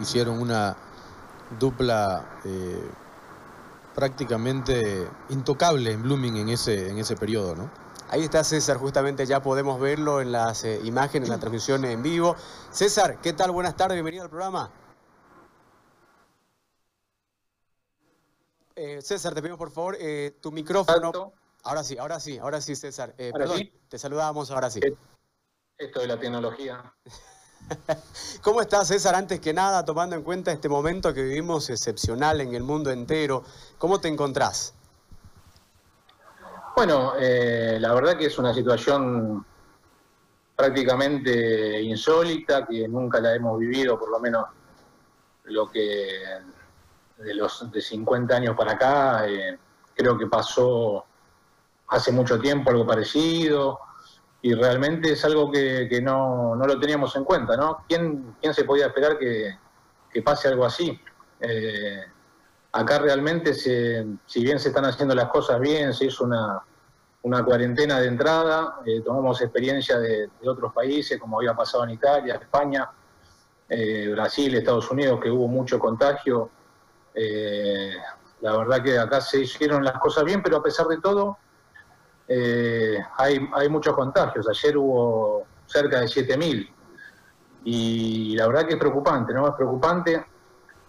hicieron una dupla eh, prácticamente intocable en Blooming en ese, en ese periodo, ¿no? Ahí está César, justamente ya podemos verlo en las eh, imágenes, en la transmisión en vivo. César, ¿qué tal? Buenas tardes, bienvenido al programa. Eh, César, te pido por favor tu micrófono. Ahora sí, ahora sí, ahora sí, César. perdón, te saludamos ahora sí. Esto de la tecnología. ¿Cómo estás, César? Antes que nada, tomando en cuenta este momento que vivimos excepcional en el mundo entero, ¿cómo te encontrás? Bueno, eh, la verdad que es una situación prácticamente insólita, que nunca la hemos vivido, por lo menos lo que de los de 50 años para acá, eh, creo que pasó hace mucho tiempo algo parecido y realmente es algo que, no, lo teníamos en cuenta, ¿no? ¿Quién, quién se podía esperar que, pase algo así? Eh, acá realmente, si bien se están haciendo las cosas bien, se hizo una, cuarentena de entrada, eh, tomamos experiencia de, otros países, como había pasado en Italia, España, eh, Brasil, Estados Unidos, que hubo mucho contagio. la verdad que acá se hicieron las cosas bien, pero a pesar de todo, eh, hay, muchos contagios. Ayer hubo cerca de 7.000 y la verdad que es preocupante, ¿no? Es preocupante,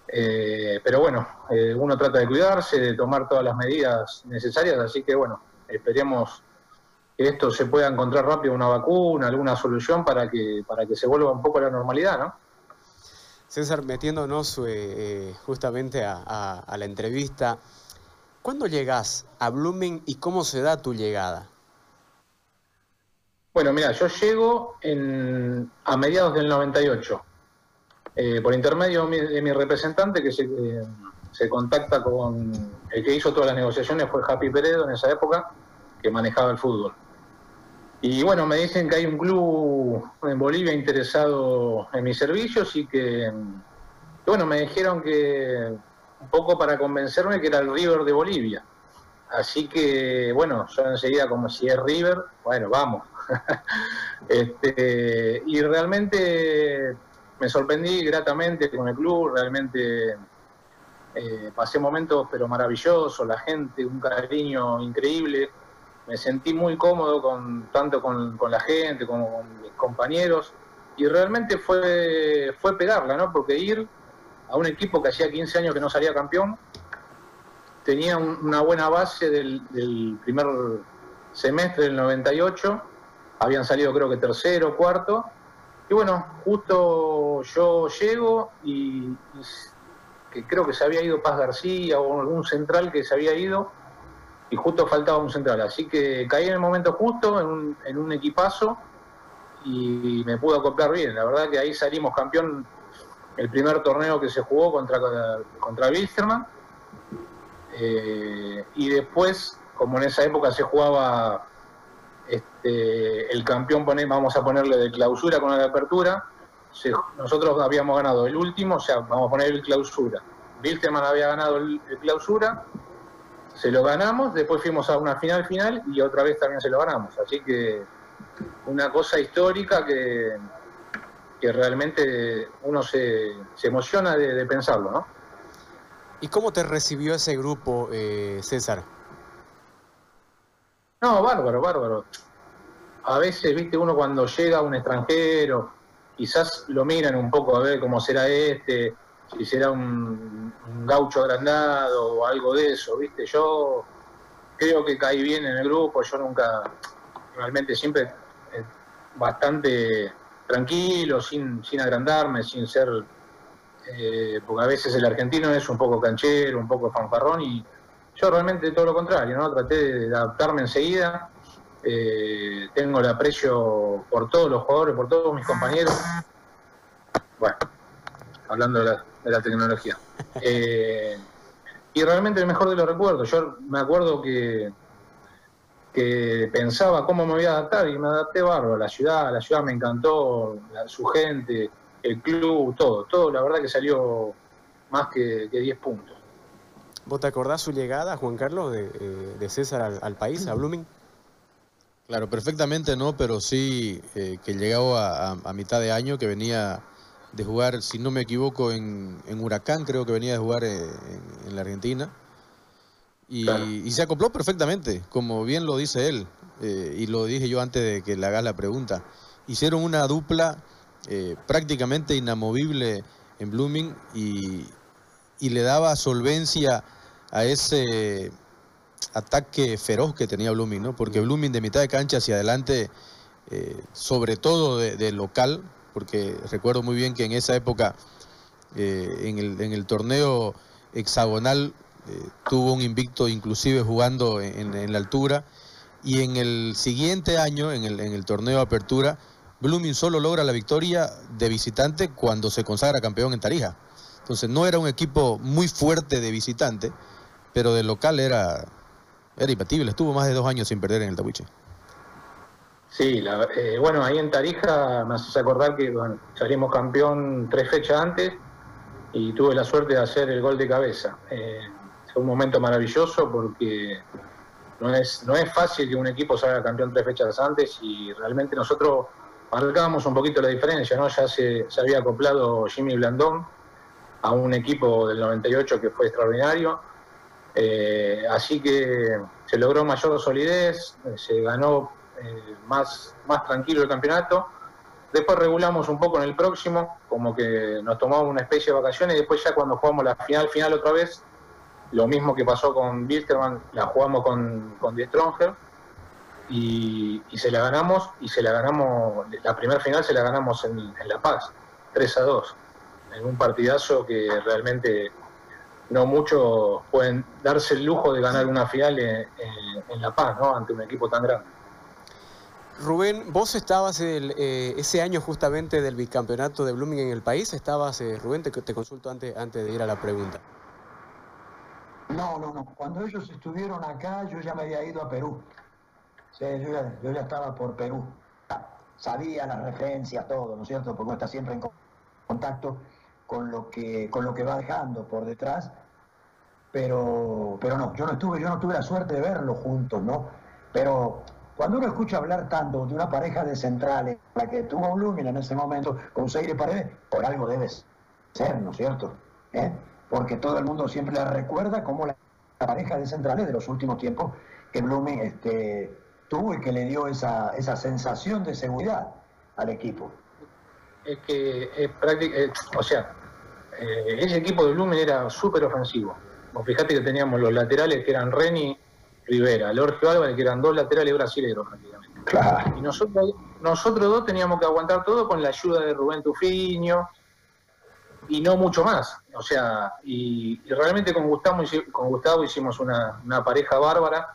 eh, pero bueno, eh, uno trata de cuidarse, de tomar todas las medidas necesarias, así que bueno, esperemos que esto se pueda encontrar rápido una vacuna, alguna solución para que, para que se vuelva un poco a la normalidad, ¿no? César, metiéndonos justamente a la entrevista, ¿Cuándo llegas a Blooming y cómo se da tu llegada? Bueno, mira, yo llego a mediados del 98, eh, por intermedio de mi, representante que eh, se, contacta con el que hizo todas las negociaciones, fue Happy Peredo en esa época, que manejaba el fútbol. Y bueno, me dicen que hay un club en Bolivia interesado en mis servicios y que, bueno, me dijeron que un poco para convencerme que era el River de Bolivia. Así que, bueno, yo enseguida como si es River, bueno, vamos. este, y realmente me sorprendí gratamente con el club, realmente eh, pasé momentos pero maravillosos, la gente, un cariño increíble. Me sentí muy cómodo con, tanto con, la gente como con mis compañeros y realmente fue, fue pegarla, ¿no? Porque ir a un equipo que hacía 15 años que no salía campeón, tenía una buena base del, primer semestre del 98, habían salido creo que tercero, cuarto, y bueno, justo yo llego y, que creo que se había ido Paz García o algún central que se había ido, y justo faltaba un central, así que caí en el momento justo, en un, en un equipazo, y me pude acoplar bien, la verdad que ahí salimos campeón el primer torneo que se jugó contra, contra Wilstermann. Eh, y después, como en esa época se jugaba este, el campeón, vamos a ponerle de clausura con la de apertura, nosotros habíamos ganado el último, o sea, vamos a poner el clausura. Wilstermann había ganado el clausura, se lo ganamos, después fuimos a una final final y otra vez también se lo ganamos. Así que una cosa histórica que, que realmente uno se, emociona de, pensarlo, ¿no? ¿Y cómo te recibió ese grupo, eh, César? No, bárbaro, bárbaro. A veces, viste, uno cuando llega a un extranjero, quizás lo miran un poco a ver cómo será este, si será un, gaucho agrandado o algo de eso, viste. Yo creo que caí bien en el grupo, yo nunca, realmente siempre eh, bastante tranquilo, sin, sin agrandarme, sin ser, eh, porque a veces el argentino es un poco canchero, un poco fanfarrón y yo realmente todo lo contrario, ¿no? Traté de adaptarme enseguida, eh, tengo el aprecio por todos los jugadores, por todos mis compañeros. Bueno, hablando de la, tecnología. Eh, y realmente el mejor de los recuerdos, yo me acuerdo que que pensaba cómo me voy a adaptar y me adapté bárbaro. La ciudad, la ciudad me encantó, su gente, el club, todo. Todo, la verdad que salió más que, 10 puntos. ¿Vos te acordás su llegada, Juan Carlos, de, eh, César al, país, a Blooming? Claro, perfectamente no, pero sí eh, que llegaba a, mitad de año, que venía de jugar, si no me equivoco, en, Huracán, creo que venía de jugar en, la Argentina. Y, se acopló perfectamente, como bien lo dice él, eh, y lo dije yo antes de que le hagas la pregunta. Hicieron una dupla eh, prácticamente inamovible en Blooming y, y le daba solvencia a ese ataque feroz que tenía Blooming, ¿no? Porque Blooming de mitad de cancha hacia adelante, eh, sobre todo de, local, porque recuerdo muy bien que en esa época, eh, en, el, torneo hexagonal, tuvo un invicto inclusive jugando en, la altura, y en el siguiente año, en el, en el torneo apertura, Blooming solo logra la victoria de visitante cuando se consagra campeón en Tarija. Entonces no era un equipo muy fuerte de visitante, pero de local era, era imbatible. Estuvo más de dos años sin perder en el Tabuche. Sí, eh, bueno, ahí en Tarija me haces acordar que salimos campeón tres fechas antes y tuve la suerte de hacer el gol de cabeza. Eh, un momento maravilloso porque no es, no es fácil que un equipo salga campeón tres fechas antes y realmente nosotros marcábamos un poquito la diferencia, ¿no? Ya se, había acoplado Jimmy Blandón, a un equipo del 98 que fue extraordinario. Eh, así que se logró mayor solidez, se ganó eh, más, más tranquilo el campeonato. Después regulamos un poco en el próximo, como que nos tomamos una especie de vacaciones y después ya cuando jugamos la final final otra vez, lo mismo que pasó con Wilterman, la jugamos con, con The Stronger y, se la ganamos y se la ganamos, la primera final se la ganamos en, en La Paz, 3 a 2 en un partidazo que realmente no muchos pueden darse el lujo de ganar una final en, La Paz, ¿no? Ante un equipo tan grande. Rubén, vos estabas eh, ese año justamente del bicampeonato de Blooming en el país, estabas, eh, Rubén, te, te, consulto antes, antes de ir a la pregunta. No, no, no. Cuando ellos estuvieron acá, yo ya me había ido a Perú. yo, ya, yo ya estaba por Perú. Sabía las referencias, todo, ¿no es cierto? Porque uno está siempre en contacto con lo que, con lo que va dejando por detrás, pero, pero no, yo no estuve, yo no tuve la suerte de verlo juntos, ¿no? Pero cuando uno escucha hablar tanto de una pareja de centrales, la que tuvo Blooming en ese momento, con seis de paredes, por algo debe ser, ¿no es cierto? ¿Eh? Porque todo el mundo siempre la recuerda como la, pareja de centrales de los últimos tiempos que Blooming este, tuvo y que le dio esa, esa sensación de seguridad al equipo es que es o sea, eh, ese equipo de Blumen era súper ofensivo. Vos fijate que teníamos los laterales que eran Reni, Rivera, Lorgio Álvarez, que eran dos laterales brasileños prácticamente. Y nosotros, nosotros dos teníamos que aguantar todo con la ayuda de Rubén Tufiño y no mucho más. O sea, y, realmente con Gustavo, con Gustavo hicimos una, pareja bárbara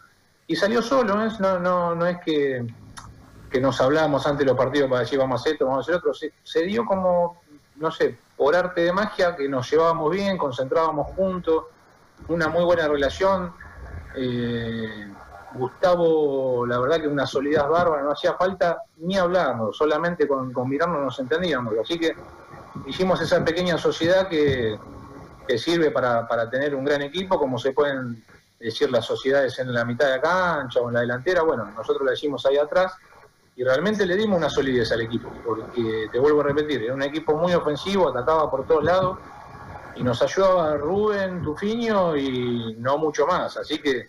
y salió solo, no, no, no es que que nos hablábamos antes de los partidos para decir vamos a hacer esto, vamos a hacer otro, se, dio como, no sé, por arte de magia, que nos llevábamos bien, concentrábamos juntos, una muy buena relación. Eh, Gustavo, la verdad que una solidez bárbara, no hacía falta ni hablarnos, solamente con, mirarnos nos entendíamos. Así que hicimos esa pequeña sociedad que, que sirve para, para, tener un gran equipo, como se pueden decir las sociedades en la mitad de la cancha o en la delantera. Bueno, nosotros la hicimos ahí atrás y realmente le dimos una solidez al equipo, porque te vuelvo a repetir, era un equipo muy ofensivo, atacaba por todos lados y nos ayudaba Rubén, Tufiño y no mucho más, así que eh,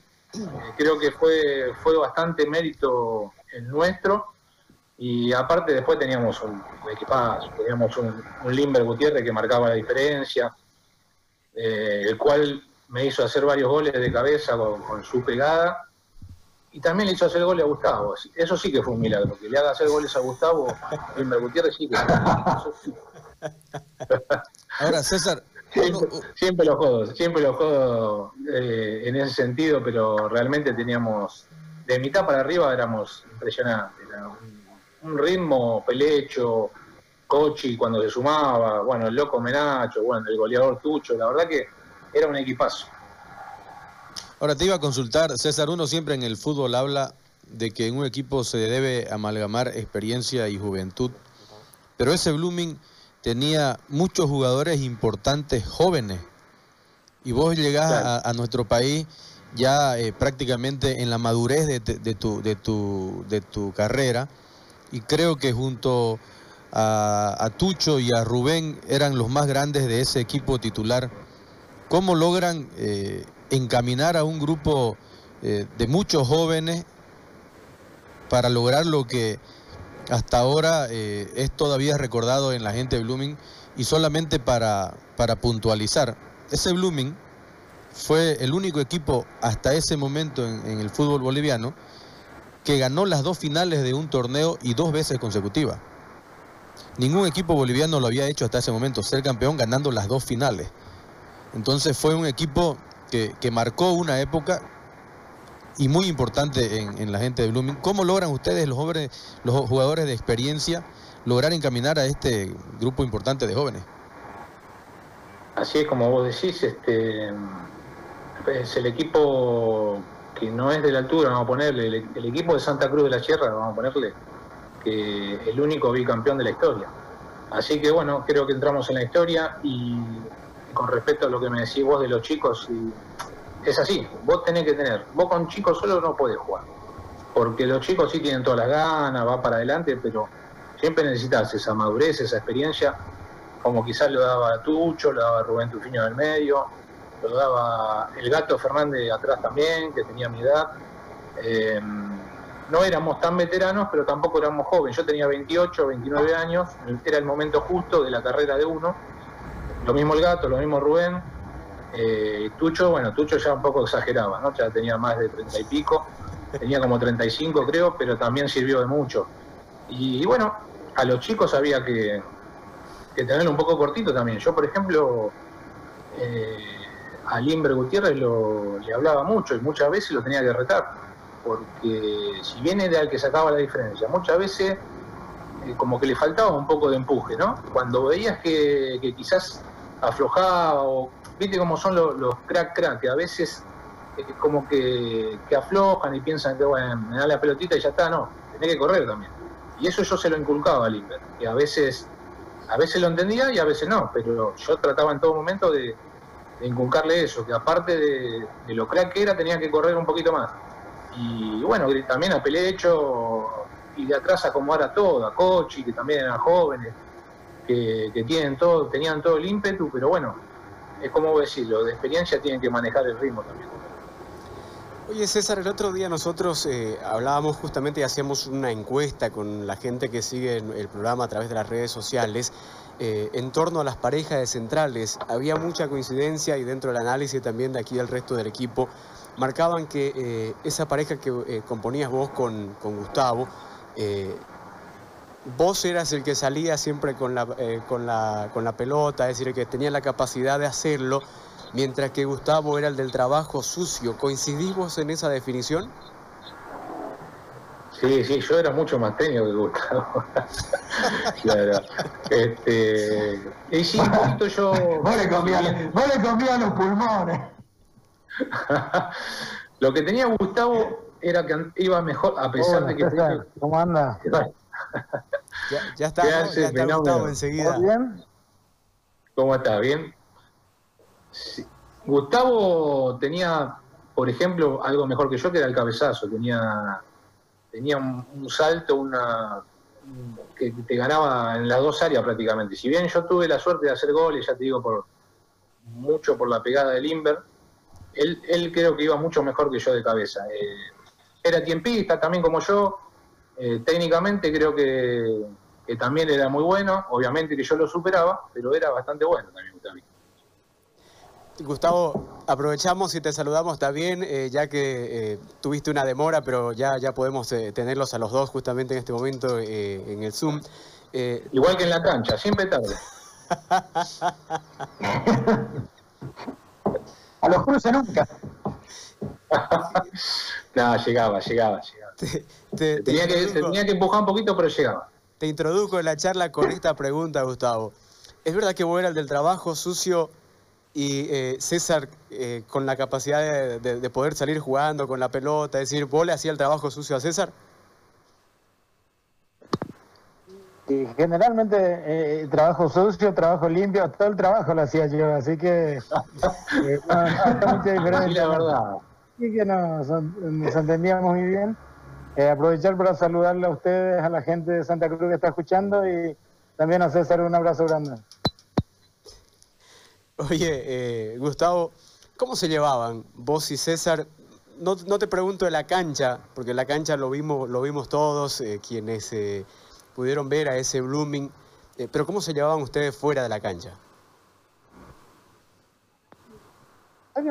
creo que fue, fue bastante mérito el nuestro y aparte después teníamos un, equipazo, teníamos un, un, Limber Gutiérrez que marcaba la diferencia, eh, el cual me hizo hacer varios goles de cabeza con su pegada y también le hizo hacer goles a Gustavo. Eso sí que fue un milagro, que le haga hacer goles a Gustavo, Wilmer Gutiérrez sí que Ahora, César. Siempre, los jodos, siempre los jodos eh, en ese sentido, pero realmente teníamos, de mitad para arriba éramos impresionantes. un, ritmo, Pelecho, Cochi cuando se sumaba, bueno, el loco Menacho, bueno, el goleador Tucho, la verdad que era un equipazo. Ahora te iba a consultar, César, uno siempre en el fútbol habla de que en un equipo se debe amalgamar experiencia y juventud, pero ese Blooming tenía muchos jugadores importantes jóvenes y vos llegás a, nuestro país ya eh, prácticamente en la madurez de, tu, de, tu, de tu carrera y creo que junto a, Tucho y a Rubén eran los más grandes de ese equipo titular. ¿Cómo logran eh, encaminar a un grupo eh, de muchos jóvenes para lograr lo que hasta ahora eh, es todavía recordado en la gente de Blooming y solamente para, para puntualizar, ese Blooming fue el único equipo hasta ese momento en, el fútbol boliviano que ganó las dos finales de un torneo y dos veces consecutivas. Ningún equipo boliviano lo había hecho hasta ese momento, ser campeón ganando las dos finales. Entonces fue un equipo que, marcó una época y muy importante en, la gente de Blooming. ¿Cómo logran ustedes, los, jóvenes, los jugadores de experiencia, lograr encaminar a este grupo importante de jóvenes? Así es como vos decís, este, es el equipo que no es de la altura, vamos a ponerle, el, equipo de Santa Cruz de la Sierra, vamos a ponerle, que el único bicampeón de la historia. Así que bueno, creo que entramos en la historia y con respecto a lo que me decís vos de los chicos, es así, vos tenés que tener, vos con chicos solo no podés jugar, porque los chicos sí tienen todas las ganas, va para adelante, pero siempre necesitas esa madurez, esa experiencia, como quizás lo daba Tucho, lo daba Rubén Tufiño del medio, lo daba el gato Fernández atrás también, que tenía mi edad. Eh, no éramos tan veteranos, pero tampoco éramos jóvenes. Yo tenía 28, 29 años, era el momento justo de la carrera de uno. Lo mismo el gato, lo mismo Rubén. Eh, Tucho, bueno, Tucho ya un poco exageraba, ¿no? Ya tenía más de 30 y pico, tenía como 35 creo, pero también sirvió de mucho. Y, bueno, a los chicos había que, que tenerlo un poco cortito también. Yo, por ejemplo, eh, a Limber Gutiérrez lo, le hablaba mucho y muchas veces lo tenía que retar, porque si bien era el que sacaba la diferencia, muchas veces eh, como que le faltaba un poco de empuje, ¿no? Cuando veías que, quizás aflojaba o, viste cómo son los, crack crack, que a veces eh, como que, aflojan y piensan que, bueno, me da la pelotita y ya está, no, tenés que correr también. Y eso yo se lo inculcaba a Limber, que a veces, a veces lo entendía y a veces no, pero yo trataba en todo momento de inculcarle eso, que aparte de, lo crack que era, tenía que correr un poquito más. Y bueno, también a Pelecho y de atrás acomodar a todo, a Cochi, que también eran jóvenes, que, tienen todo, tenían todo el ímpetu, pero bueno, es como decirlo, de experiencia tienen que manejar el ritmo también. Oye César, el otro día nosotros eh, hablábamos justamente y hacíamos una encuesta con la gente que sigue el programa a través de las redes sociales eh, en torno a las parejas de centrales. Había mucha coincidencia y dentro del análisis también de aquí del resto del equipo marcaban que eh, esa pareja que eh, componías vos con, Gustavo, vos eras el que salía siempre con la, con, la, con la pelota, es decir, el que tenía la capacidad de hacerlo, mientras que Gustavo era el del trabajo sucio. ¿Coincidís vos en esa definición? Sí, sí, yo era mucho más técnico que Gustavo. claro. Este, y sí, un poquito yo. Vos le comías, los pulmones. Lo que tenía Gustavo era que iba mejor, a pesar de que. ¿Cómo anda? ya, ya, está, ya está Gustavo enseguida. bien? ¿Cómo está? ¿Bien? Gustavo tenía, por ejemplo, algo mejor que yo, que era el cabezazo. Tenía tenía un, salto, una que te ganaba en las dos áreas prácticamente. Si bien yo tuve la suerte de hacer goles, ya te digo, por mucho por la pegada del Inver, él, él creo que iba mucho mejor que yo de cabeza. Eh, era tiempista también como yo, eh, técnicamente creo que, que, también era muy bueno, obviamente que yo lo superaba, pero era bastante bueno también. también. Gustavo, aprovechamos y te saludamos también, eh, ya que eh, tuviste una demora, pero ya, ya podemos eh, tenerlos a los dos justamente en este momento en el Zoom. Igual que en la cancha, siempre tarde. a los cruces nunca. no, llegaba, llegaba, llegaba. tenía, que, tenía que empujar un poquito, pero llegaba. Te introdujo en la charla con esta pregunta, Gustavo. ¿Es verdad que vos eras el del trabajo sucio y eh, César eh, con la capacidad de, poder salir jugando con la pelota, es decir, ¿vos le hacía el trabajo sucio a César? Y generalmente eh, trabajo sucio, trabajo limpio, todo el trabajo lo hacía yo, así que no, no, mucha diferencia. la verdad. Sí que nos, nos entendíamos muy bien. aprovechar para saludarle a ustedes, a la gente de Santa Cruz que está escuchando y también a César un abrazo grande. Oye, eh, Gustavo, ¿cómo se llevaban vos y César? No, te pregunto de la cancha, porque la cancha lo vimos, lo vimos todos, eh, quienes eh, pudieron ver a ese Blooming, pero ¿cómo se llevaban ustedes fuera de la cancha?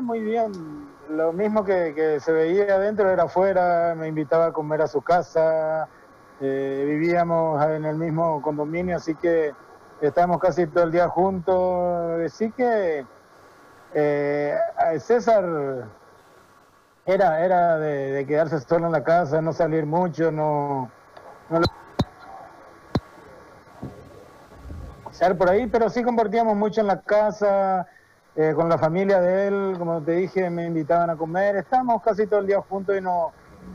Muy bien, lo mismo que, se veía adentro era afuera, me invitaba a comer a su casa, vivíamos en el mismo condominio, así que estamos casi todo el día juntos. Así que eh, César era, era de, quedarse solo en la casa, no salir mucho, no, no por ahí, pero sí compartíamos mucho en la casa, eh, con la familia de él, como te dije, me invitaban a comer, estábamos casi todo el día juntos y no,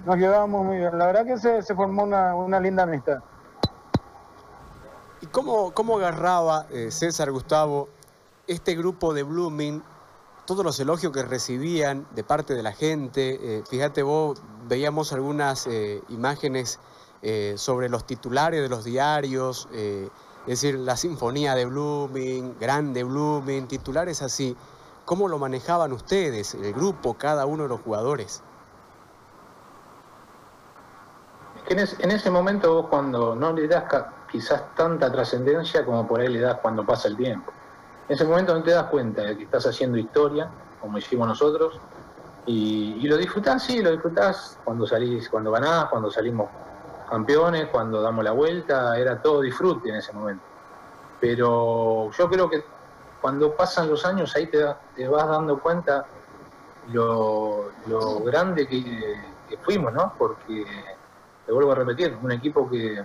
nos llevábamos muy bien. La verdad que se, se formó una, una linda amistad. ¿Y cómo, cómo agarraba eh, César Gustavo este grupo de Blooming, todos los elogios que recibían de parte de la gente? Eh, fíjate vos, veíamos algunas eh, imágenes sobre los titulares de los diarios, es decir, la sinfonía de Blooming, grande Blooming, titulares así. ¿Cómo lo manejaban ustedes, el grupo, cada uno de los jugadores? En, en ese momento vos cuando no le das quizás tanta trascendencia como por ahí le das cuando pasa el tiempo. En ese momento no te das cuenta de que estás haciendo historia, como hicimos nosotros, y, lo disfrutás, sí, lo disfrutás cuando salís, cuando ganás, cuando salimos campeones, cuando damos la vuelta, era todo disfrute en ese momento. Pero yo creo que cuando pasan los años ahí te, vas dando cuenta lo, grande que fuimos, ¿no? Porque, te vuelvo a repetir, un equipo que,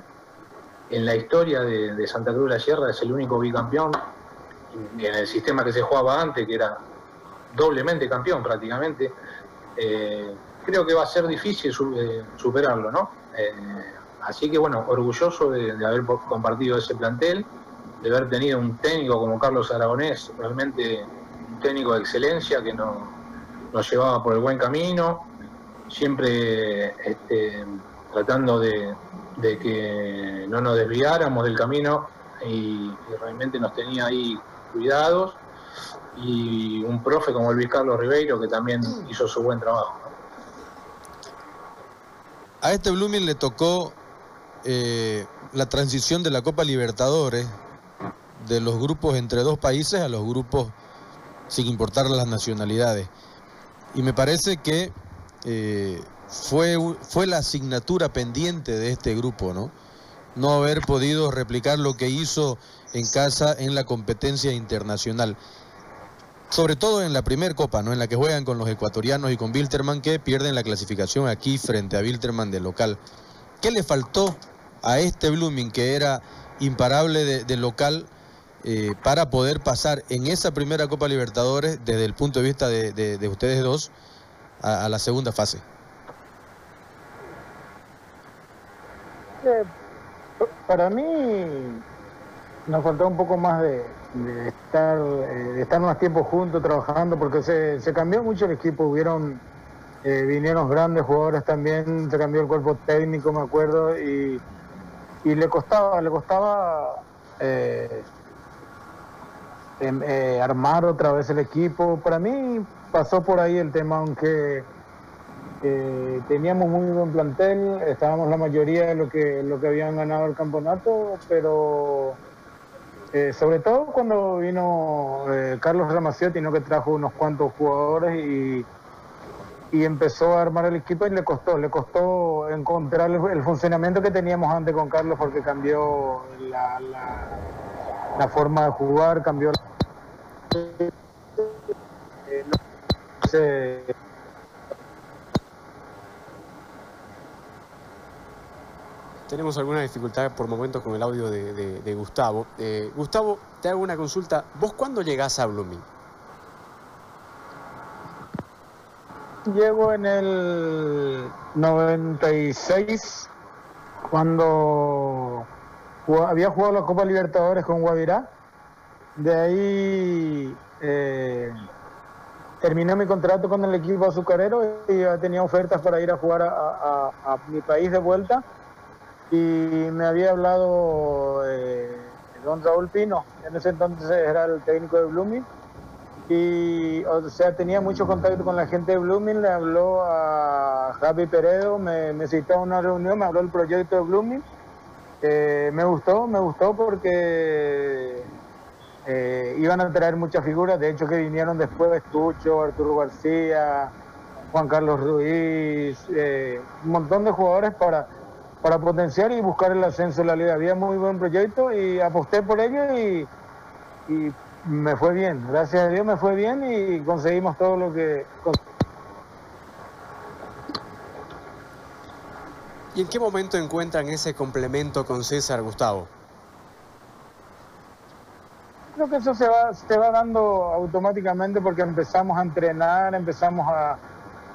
en la historia de, Santa Cruz de la Sierra es el único bicampeón en el sistema que se jugaba antes, que era doblemente campeón prácticamente. Eh, creo que va a ser difícil eh, superarlo, ¿no? Eh, así que bueno, orgulloso de, haber compartido ese plantel, de haber tenido un técnico como Carlos Aragonés, realmente un técnico de excelencia que nos, llevaba por el buen camino, siempre este, tratando de, de que no nos desviáramos del camino y, realmente nos tenía ahí cuidados y un profe como Luis Carlos Ribeiro que también hizo su buen trabajo. A este Blooming le tocó eh, la transición de la Copa Libertadores de los grupos entre dos países a los grupos sin importar las nacionalidades. Y me parece que eh, fue, fue la asignatura pendiente de este grupo, ¿no? No haber podido replicar lo que hizo en casa en la competencia internacional. Sobre todo en la primera copa, ¿no? En la que juegan con los ecuatorianos y con Wilterman, que pierden la clasificación aquí frente a Wilterman de local. ¿Qué le faltó a este Blooming, que era imparable de, local, eh, para poder pasar en esa primera Copa Libertadores, desde el punto de vista de, ustedes dos, a la segunda fase? Para mí nos faltó un poco más de, estar eh, de estar más tiempo juntos trabajando porque se, cambió mucho el equipo hubieron eh, vinieron grandes jugadores también se cambió el cuerpo técnico me acuerdo y, le costaba le costaba eh, em, armar otra vez el equipo. Para mí pasó por ahí el tema aunque teníamos muy buen plantel, estábamos la mayoría de lo que, lo que habían ganado el campeonato, pero eh, sobre todo cuando vino eh, Carlos Ramaciotti, ¿no? que trajo unos cuantos jugadores y, y, empezó a armar el equipo y le costó, le costó encontrar el, funcionamiento que teníamos antes con Carlos porque cambió la, forma de jugar, cambió la... Eh, tenemos alguna dificultad por momentos con el audio de, Gustavo. Eh, Gustavo, te hago una consulta. ¿Vos cuándo llegás a Blooming? Llego en el 96, cuando había jugado la Copa Libertadores con Guavirá. De ahí eh, terminé mi contrato con el equipo azucarero y tenía ofertas para ir a jugar a mi país de vuelta y me había hablado eh, don Raúl Pino, en ese entonces era el técnico de Blooming, y o sea, tenía mucho contacto con la gente de Blooming, le habló a Javi Peredo, me, me citó a una reunión, me habló del proyecto de Blooming, eh, me gustó, me gustó porque eh, iban a traer muchas figuras, de hecho que vinieron después Tucho, Arturo García, Juan Carlos Ruiz, un montón de jugadores para, para potenciar y buscar el ascenso de la liga. Había muy buen proyecto y aposté por ello y, y me fue bien, gracias a Dios me fue bien y conseguimos todo lo que... ¿Y en qué momento encuentran ese complemento con César Gustavo? Creo que eso se va, se va dando automáticamente porque empezamos a entrenar, empezamos a,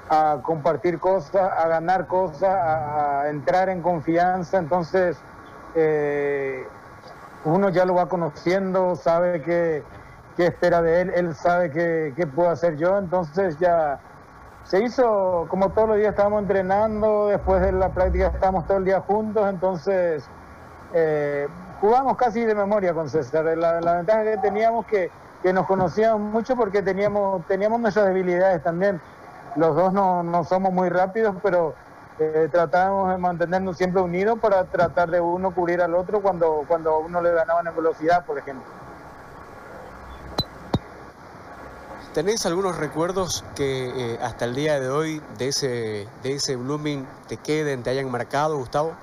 a compartir cosas, a ganar cosas, a, entrar en confianza. Entonces, eh, uno ya lo va conociendo, sabe qué, qué espera de él, él sabe qué, qué puedo hacer yo. Entonces, ya se hizo como todos los días estábamos entrenando, después de la práctica estábamos todo el día juntos. Entonces, eh, jugamos casi de memoria con César. La, la ventaja que teníamos que, que nos conocíamos mucho porque teníamos, teníamos nuestras debilidades también. Los dos no, no somos muy rápidos, pero eh, tratábamos de mantenernos siempre unidos para tratar de uno cubrir al otro cuando, cuando uno le ganaban en velocidad, por ejemplo. ¿Tenés algunos recuerdos que eh, hasta el día de hoy de ese, de ese Blooming te queden, te hayan marcado, Gustavo?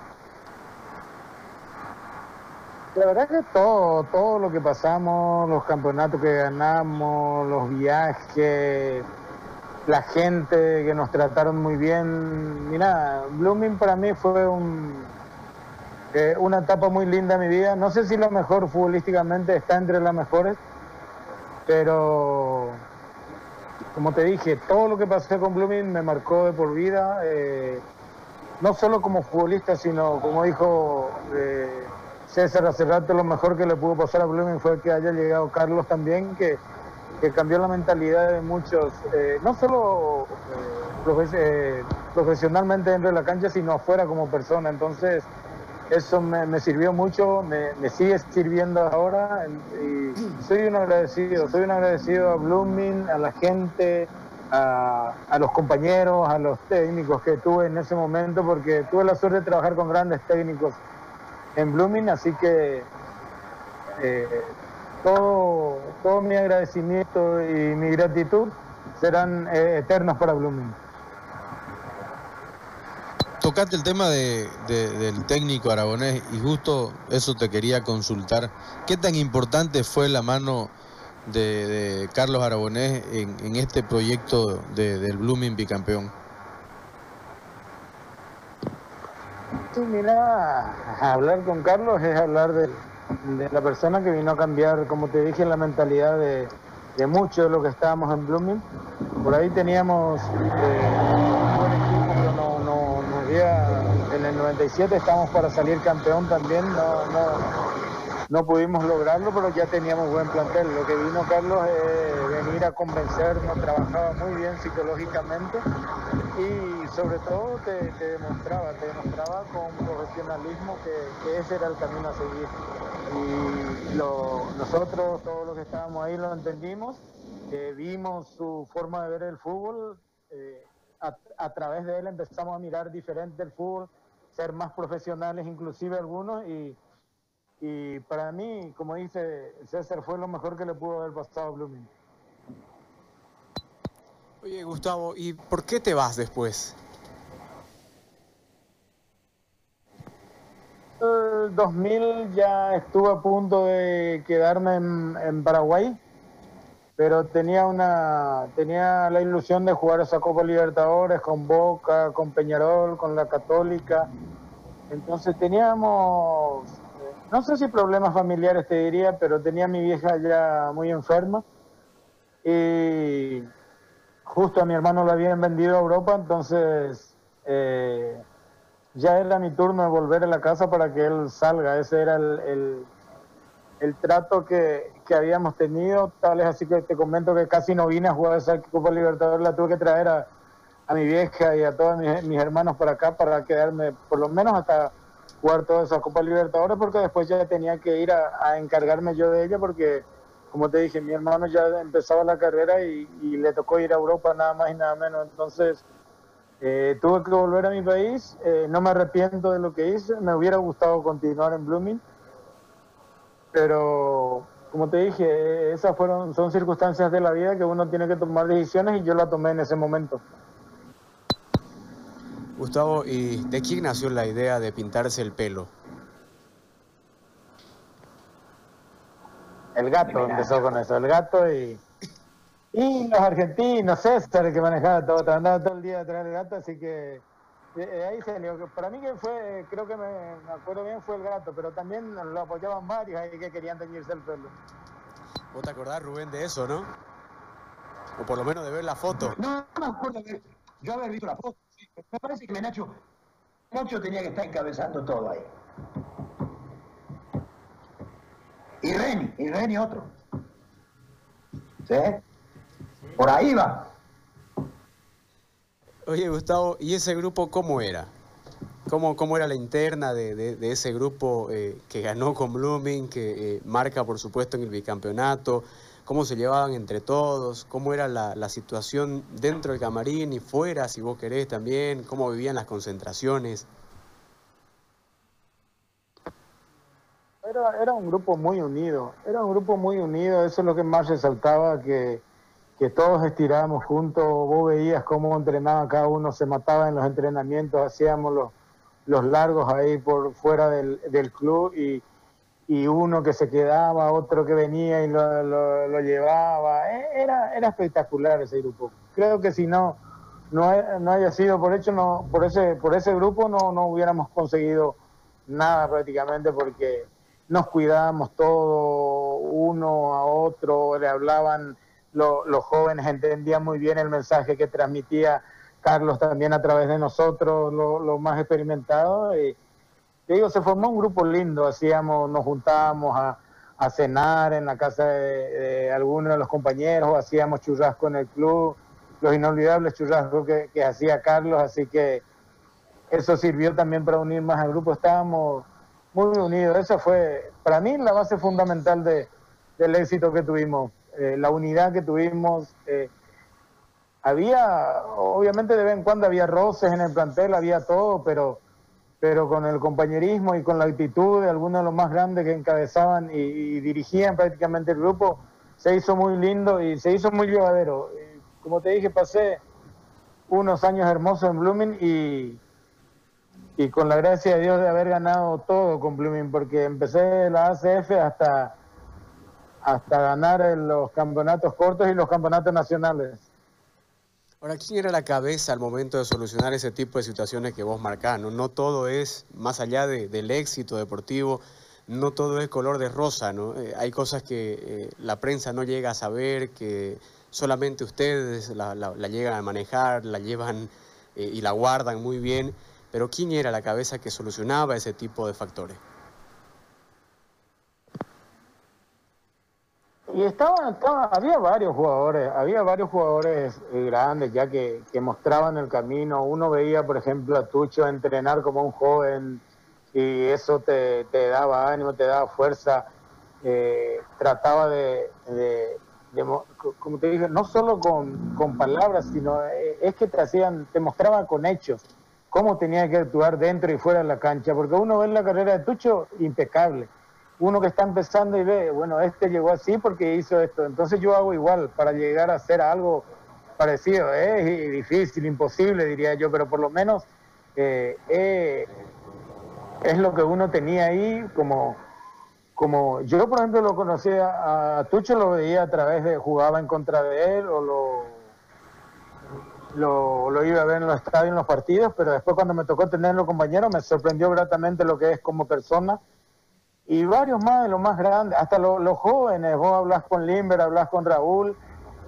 La verdad que todo, todo lo que pasamos, los campeonatos que ganamos, los viajes, la gente que nos trataron muy bien. Mira, Blooming para mí fue un, eh, una etapa muy linda de mi vida. No sé si lo mejor futbolísticamente está entre las mejores, pero como te dije, todo lo que pasé con Blooming me marcó de por vida. eh, no solo como futbolista, sino como dijo eh, César hace rato, lo mejor que le pudo pasar a Blooming fue que haya llegado Carlos también, que, que cambió la mentalidad de muchos, eh, no solo eh, eh, profesionalmente dentro de la cancha, sino afuera como persona. Entonces, eso me, sirvió mucho, me, sigue sirviendo ahora y soy un agradecido, soy un agradecido a Blooming, a la gente, a, los compañeros, a los técnicos que tuve en ese momento, porque tuve la suerte de trabajar con grandes técnicos en Blooming, así que todo, todo mi agradecimiento y mi gratitud serán eh, eternos para Blooming. Tocaste el tema de, de- del técnico aragonés y justo eso te quería consultar. ¿Qué tan importante fue la mano de, de Carlos Aragonés en, en este proyecto de- del Blooming bicampeón? Sí, mira, hablar con Carlos es hablar de, de la persona que vino a cambiar, como te dije, la mentalidad de, de muchos de los que estábamos en Blooming. Por ahí teníamos eh, un buen equipo, pero no, no, no había, en el 97 estábamos para salir campeón también, no, no, no pudimos lograrlo, pero ya teníamos buen plantel. Lo que vino Carlos es venir a convencernos, trabajaba muy bien psicológicamente y sobre todo te, demostraba, te demostraba con profesionalismo que, ese era el camino a seguir. Y lo- nosotros, todos los que estábamos ahí, lo entendimos, vimos su forma de ver el fútbol, eh, a, a través de él empezamos a mirar diferente el fútbol, ser más profesionales inclusive algunos y, y para mí, como dice César, fue lo mejor que le pudo haber pasado a Blooming. Oye, Gustavo, ¿y por qué te vas después? El 2000 ya estuve a punto de quedarme en, Paraguay, pero tenía una tenía la ilusión de jugar esa Copa Libertadores con Boca, con Peñarol, con la Católica. Entonces teníamos, no sé si problemas familiares te diría, pero tenía a mi vieja ya muy enferma y justo a mi hermano lo habían vendido a Europa, entonces eh, ya era mi turno de volver a la casa para que él salga. Ese era el, el- el trato que, que habíamos tenido. Tal es así que te comento que casi no vine a jugar esa Copa Libertadores, la tuve que traer a, a mi vieja y a todos mis, mis hermanos para acá para quedarme por lo menos hasta, jugar toda esa Copa Libertadores porque después ya tenía que ir a, encargarme yo de ella porque, como te dije, mi hermano ya empezaba la carrera y, le tocó ir a Europa nada más y nada menos. Entonces eh, tuve que volver a mi país, eh, no me arrepiento de lo que hice, me hubiera gustado continuar en Blooming, pero como te dije, esas fueron, son circunstancias de la vida que uno tiene que tomar decisiones y yo la tomé en ese momento. Gustavo, ¿y de quién nació la idea de pintarse el pelo? El gato empezó con eso, el gato y, y los argentinos, César, que manejaba todo, andaba todo el día detrás del gato, así que eh, ahí salió. Para mí que fue, creo que me, acuerdo bien, fue el gato, pero también lo apoyaban varios ahí que querían teñirse el pelo. ¿Vos te acordás, Rubén, de eso, no? O por lo menos de ver la foto. No, no me acuerdo de yo haber visto la foto. Me parece que Nacho, Nacho tenía que estar encabezando todo ahí. Y Reni, y Reni otro. ¿Sí? Por ahí va. Oye, Gustavo, ¿y ese grupo cómo era? ¿Cómo, cómo era la interna de, ese grupo eh, que ganó con Blooming, que eh, marca, por supuesto, en el bicampeonato? cómo se llevaban entre todos, cómo era la, situación dentro del camarín y fuera, si vos querés también, cómo vivían las concentraciones. Era, un grupo muy unido, era un grupo muy unido, eso es lo que más resaltaba, que, que todos estirábamos juntos, vos veías cómo entrenaba cada uno, se mataba en los entrenamientos, hacíamos los, los largos ahí por fuera del, del club y, y uno que se quedaba, otro que venía y lo, lo, llevaba. E, era, era espectacular ese grupo. Creo que si no, no, no haya sido por hecho, no, por ese, por ese grupo no, no hubiéramos conseguido nada prácticamente porque nos cuidábamos todo, uno a otro, le hablaban, los jóvenes entendían muy bien el mensaje que transmitía Carlos también a través de nosotros, los más experimentados. Y, digo, se formó un grupo lindo, hacíamos, nos juntábamos a, cenar en la casa de, algunos de los compañeros, hacíamos churrasco en el club, los inolvidables churrascos que, hacía Carlos, así que eso sirvió también para unir más al grupo, estábamos muy unidos, esa fue para mí la base fundamental de, del éxito que tuvimos, eh, la unidad que tuvimos. Eh, había, obviamente de vez en cuando había roces en el plantel, había todo, pero pero con el compañerismo y con la actitud de algunos de los más grandes que encabezaban y, dirigían prácticamente el grupo, se hizo muy lindo y se hizo muy llevadero. Como te dije, pasé unos años hermosos en Blooming y, y con la gracia de Dios de haber ganado todo con Blooming, porque empecé la ACF hasta, hasta ganar los campeonatos cortos y los campeonatos nacionales. Ahora, ¿quién era la cabeza al momento de solucionar ese tipo de situaciones que vos marcás? No, todo es, más allá del éxito deportivo, no todo es color de rosa, ¿no? Eh, hay cosas que eh, la prensa no llega a saber, que solamente ustedes la, llegan a manejar, la llevan eh, y la guardan muy bien, pero ¿quién era la cabeza que solucionaba ese tipo de factores? Y había varios jugadores, había varios jugadores eh, grandes ya que, mostraban el camino. Uno veía, por ejemplo, a Tucho entrenar como un joven y eso te, daba ánimo, te daba fuerza. Eh, trataba de, como te dije, no solo con, con palabras, sino eh, es que te hacían, te mostraban con hechos cómo tenía que actuar dentro y fuera de la cancha, porque uno ve la carrera de Tucho impecable uno que está empezando y ve, bueno, este llegó así porque hizo esto, entonces yo hago igual para llegar a hacer algo parecido. Es difícil, imposible, diría yo, pero por lo menos eh, eh, es lo que uno tenía ahí como, como yo por ejemplo lo conocía a Tucho, lo veía a través de, jugaba en contra de él o lo, lo, lo iba a ver en los estadios, en los partidos, pero después cuando me tocó tenerlo compañero me sorprendió gratamente lo que es como persona. Y varios más de los más grandes, hasta los jóvenes, vos hablas con Limber, hablas con Raúl,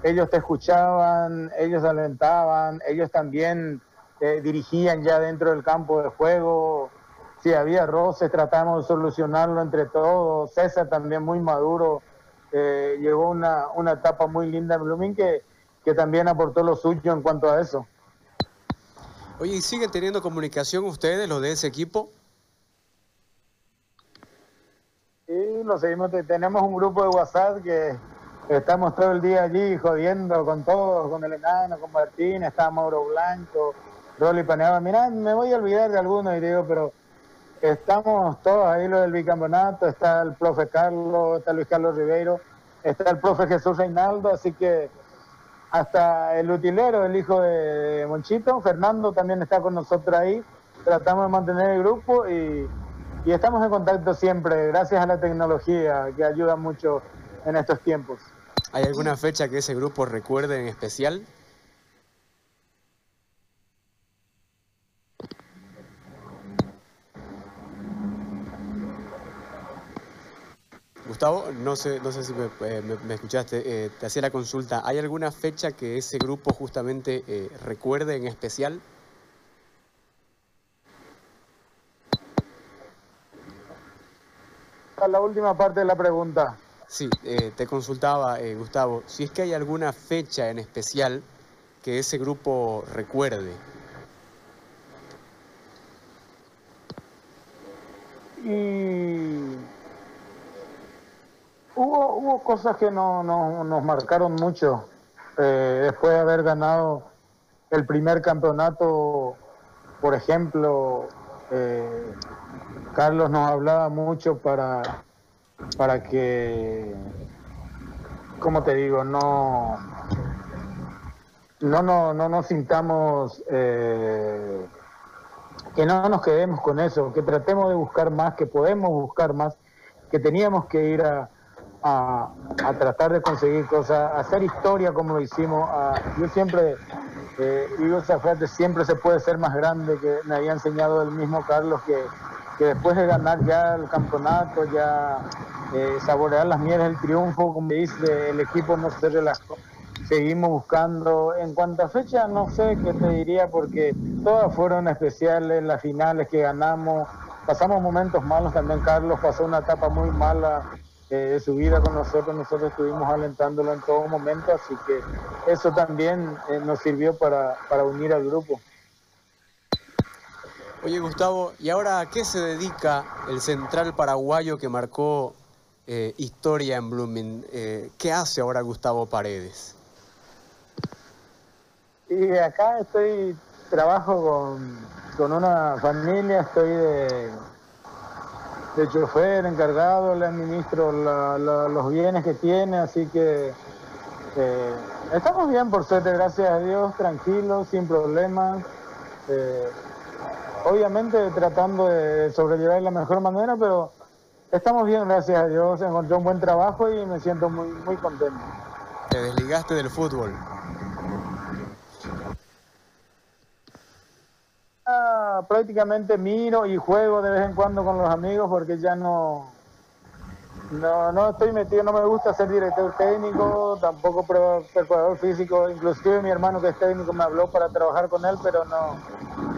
ellos te escuchaban, ellos alentaban, ellos también eh, dirigían ya dentro del campo de juego, si había roces tratamos de solucionarlo entre todos, César también muy maduro, eh, llegó una, una etapa muy linda en Blooming que, que también aportó lo suyo en cuanto a eso. Oye, ¿y siguen teniendo comunicación ustedes, los de ese equipo? lo seguimos. Tenemos un grupo de WhatsApp que estamos todo el día allí jodiendo con todos, con el enano, con Martín, está Mauro Blanco, Rolly Paneaba. Mirá, me voy a olvidar de algunos y digo, pero estamos todos ahí, lo del bicampeonato, está el profe Carlos, está Luis Carlos Ribeiro, está el profe Jesús Reinaldo, así que hasta el utilero, el hijo de Monchito, Fernando también está con nosotros ahí. Tratamos de mantener el grupo y, estamos en contacto siempre, gracias a la tecnología que ayuda mucho en estos tiempos. ¿Hay alguna fecha que ese grupo recuerde en especial? Gustavo, no sé, no sé si me, eh, escuchaste, eh, te hacía la consulta. ¿Hay alguna fecha que ese grupo justamente eh, recuerde en especial? La última parte de la pregunta. Sí, te consultaba, Gustavo, si es que hay alguna fecha en especial que ese grupo recuerde. Y Hubo, hubo cosas que no, nos marcaron mucho. Eh, después de haber ganado el primer campeonato, por ejemplo, eh, Carlos nos hablaba mucho para, para que, como te digo, no, no, no, no nos sintamos, eh, que no nos quedemos con eso, que tratemos de buscar más, que podemos buscar más, que teníamos que ir a, a, tratar de conseguir cosas, a hacer historia como lo hicimos. yo siempre eh, digo esa frase, siempre se puede ser más grande, que me había enseñado el mismo Carlos, que, después de ganar ya el campeonato, ya eh, saborear las mieles del triunfo, como dice, el equipo no se relajó. Seguimos buscando. En cuanto a fecha, no sé qué te diría, porque todas fueron especiales, las finales que ganamos. Pasamos momentos malos también, Carlos pasó una etapa muy mala de su vida con nosotros, nosotros estuvimos alentándolo en todo momento, así que eso también eh, nos sirvió para, unir al grupo. Oye Gustavo, ¿y ahora a qué se dedica el central paraguayo que marcó eh, historia en Blooming? Eh, ¿Qué hace ahora Gustavo Paredes? Y acá estoy, trabajo con, con una familia, estoy de, de chofer encargado, le administro los bienes que tiene, así que eh, estamos bien por suerte, gracias a Dios, tranquilos, sin problemas. Eh, obviamente tratando de sobrellevar de la mejor manera, pero estamos bien, gracias a Dios, encontré un buen trabajo y me siento muy, muy contento. ¿Te desligaste del fútbol? Prácticamente miro y juego de vez en cuando con los amigos porque ya no, no, no estoy metido, no me gusta ser director técnico, tampoco preparador físico, inclusive mi hermano que es técnico me habló para trabajar con él, pero no,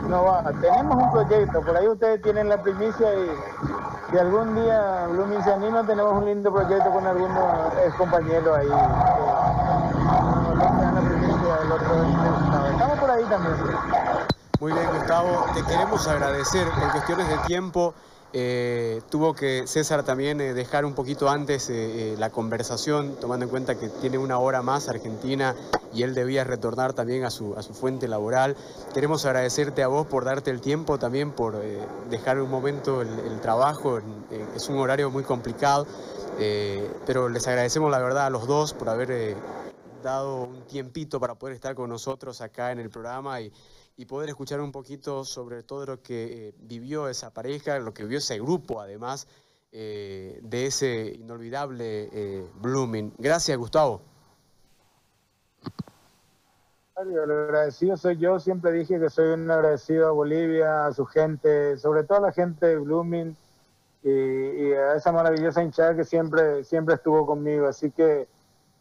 no va. Tenemos un proyecto, por ahí ustedes tienen la primicia y si algún día Blooming se anima, tenemos un lindo proyecto con algunos compañeros ahí. Estamos por ahí también. Muy bien, Gustavo. Te queremos agradecer por cuestiones de tiempo. Eh, tuvo que César también eh, dejar un poquito antes eh, la conversación, tomando en cuenta que tiene una hora más Argentina y él debía retornar también a su, a su fuente laboral. Queremos agradecerte a vos por darte el tiempo, también por dejar un momento el, trabajo. es un horario muy complicado, pero les agradecemos la verdad a los dos por haber dado un tiempito para poder estar con nosotros acá en el programa y y poder escuchar un poquito sobre todo lo que eh, vivió esa pareja, lo que vivió ese grupo además eh, de ese inolvidable eh, Blooming. Gracias, Gustavo. El agradecido soy yo, siempre dije que soy un agradecido a Bolivia, a su gente, sobre todo a la gente de Blooming y, a esa maravillosa hinchada que siempre, siempre estuvo conmigo. Así que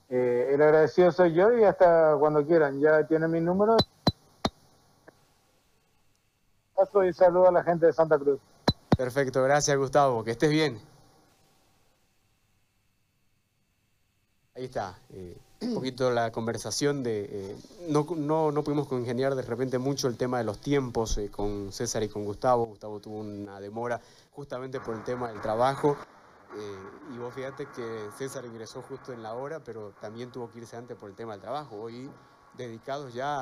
el agradecido soy yo y hasta cuando quieran, ya tienen mi número y saludo a la gente de Santa Cruz. Perfecto, gracias Gustavo, que estés bien. Ahí está, eh, un poquito la conversación de... Eh, no, no, no, pudimos congeniar de repente mucho el tema de los tiempos eh, con César y con Gustavo. Gustavo tuvo una demora justamente por el tema del trabajo. Eh, y vos fíjate que César ingresó justo en la hora, pero también tuvo que irse antes por el tema del trabajo. Hoy dedicados ya